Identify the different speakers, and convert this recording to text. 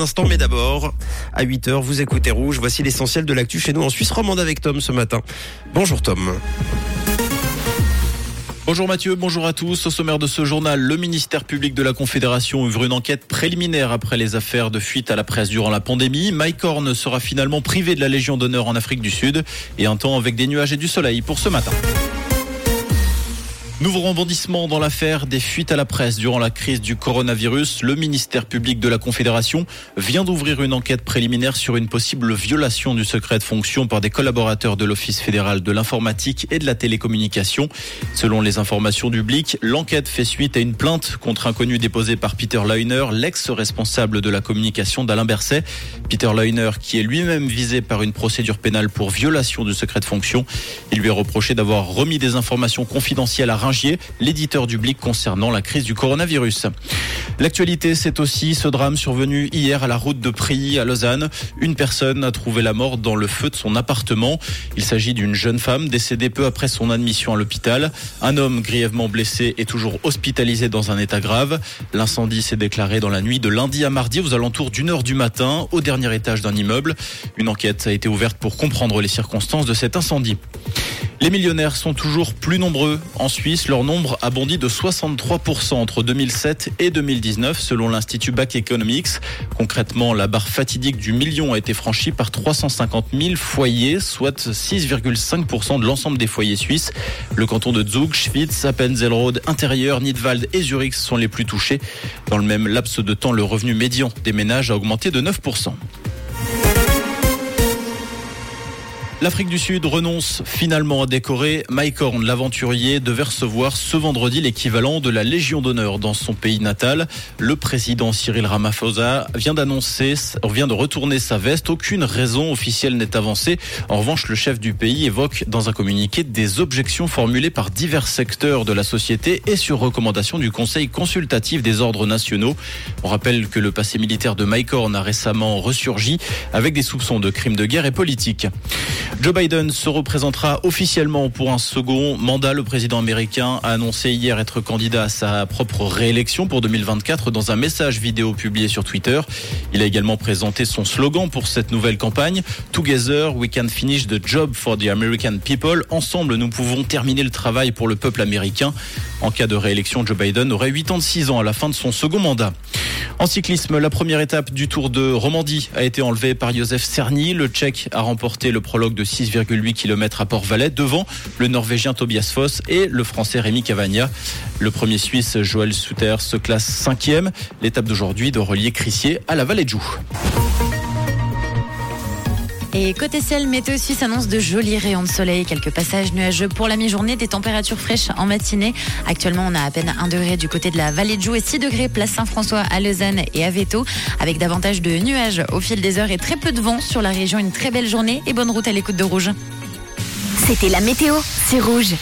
Speaker 1: instant, mais d'abord, à 8h, vous écoutez Rouge. Voici l'essentiel de l'actu chez nous en Suisse romande avec Tom ce matin. Bonjour Tom.
Speaker 2: Bonjour Mathieu, bonjour à tous. Au sommaire de ce journal, le ministère public de la Confédération ouvre une enquête préliminaire après les affaires de fuite à la presse durant la pandémie. Mike Horn sera finalement privé de la Légion d'honneur en Afrique du Sud et un temps avec des nuages et du soleil pour ce matin. Nouveau rebondissement dans l'affaire des fuites à la presse durant la crise du coronavirus. Le ministère public de la Confédération vient d'ouvrir une enquête préliminaire sur une possible violation du secret de fonction par des collaborateurs de l'Office fédéral de l'informatique et de la télécommunication. Selon les informations du Blic, l'enquête fait suite à une plainte contre un connu déposée par Peter Leuner, l'ex-responsable de la communication d'Alain Berset. Peter Leuner, qui est lui-même visé par une procédure pénale pour violation du secret de fonction. Il lui est reproché d'avoir remis des informations confidentielles à l'éditeur du Blic concernant la crise du coronavirus. L'actualité, c'est aussi ce drame survenu hier à la route de Prilly à Lausanne. Une personne a trouvé la mort dans le feu de son appartement. Il s'agit d'une jeune femme décédée peu après son admission à l'hôpital. Un homme grièvement blessé est toujours hospitalisé dans un état grave. L'incendie s'est déclaré dans la nuit de lundi à mardi aux alentours d'une heure du matin au dernier étage d'un immeuble. Une enquête a été ouverte pour comprendre les circonstances de cet incendie. Les millionnaires sont toujours plus nombreux en Suisse. Leur nombre a bondi de 63% entre 2007 et 2019 selon l'Institut Back Economics. Concrètement, la barre fatidique du million a été franchie par 350 000 foyers, soit 6,5% de l'ensemble des foyers suisses. Le canton de Zug, Schwyz, Appenzellrode, Intérieur, Nidwald et Zurich sont les plus touchés. Dans le même laps de temps, le revenu médian des ménages a augmenté de 9%. L'Afrique du Sud renonce finalement à décorer. Mike Horn, l'aventurier, devait recevoir ce vendredi l'équivalent de la Légion d'honneur dans son pays natal. Le président Cyril Ramaphosa vient d'annoncer, vient de retourner sa veste. Aucune raison officielle n'est avancée. En revanche, le chef du pays évoque dans un communiqué des objections formulées par divers secteurs de la société et sur recommandation du Conseil consultatif des ordres nationaux. On rappelle que le passé militaire de Mike Horn a récemment ressurgi avec des soupçons de crimes de guerre et politique. Joe Biden se représentera officiellement pour un second mandat. Le président américain a annoncé hier être candidat à sa propre réélection pour 2024 dans un message vidéo publié sur Twitter. Il a également présenté son slogan pour cette nouvelle campagne. Together, we can finish the job for the American people. Ensemble, nous pouvons terminer le travail pour le peuple américain. En cas de réélection, Joe Biden aurait 86 ans à la fin de son second mandat. En cyclisme, la première étape du Tour de Romandie a été enlevée par Joseph Cerny. Le Tchèque a remporté le prologue de 6,8 km à Port-Valais devant le Norvégien Tobias Foss et le Français Rémi Cavagna. Le premier Suisse Joël Souter se classe cinquième. L'étape d'aujourd'hui de relier Crissier à la vallée de Joux.
Speaker 3: Et côté ciel, météo suisse annonce de jolis rayons de soleil, quelques passages nuageux pour la mi-journée, des températures fraîches en matinée. Actuellement, on a à peine 1 degré du côté de la vallée de Joux et 6 degrés place Saint-François à Lausanne et à Veto, avec davantage de nuages au fil des heures et très peu de vent sur la région. Une très belle journée et bonne route à l'écoute de Rouge.
Speaker 4: C'était la météo, c'est Rouge.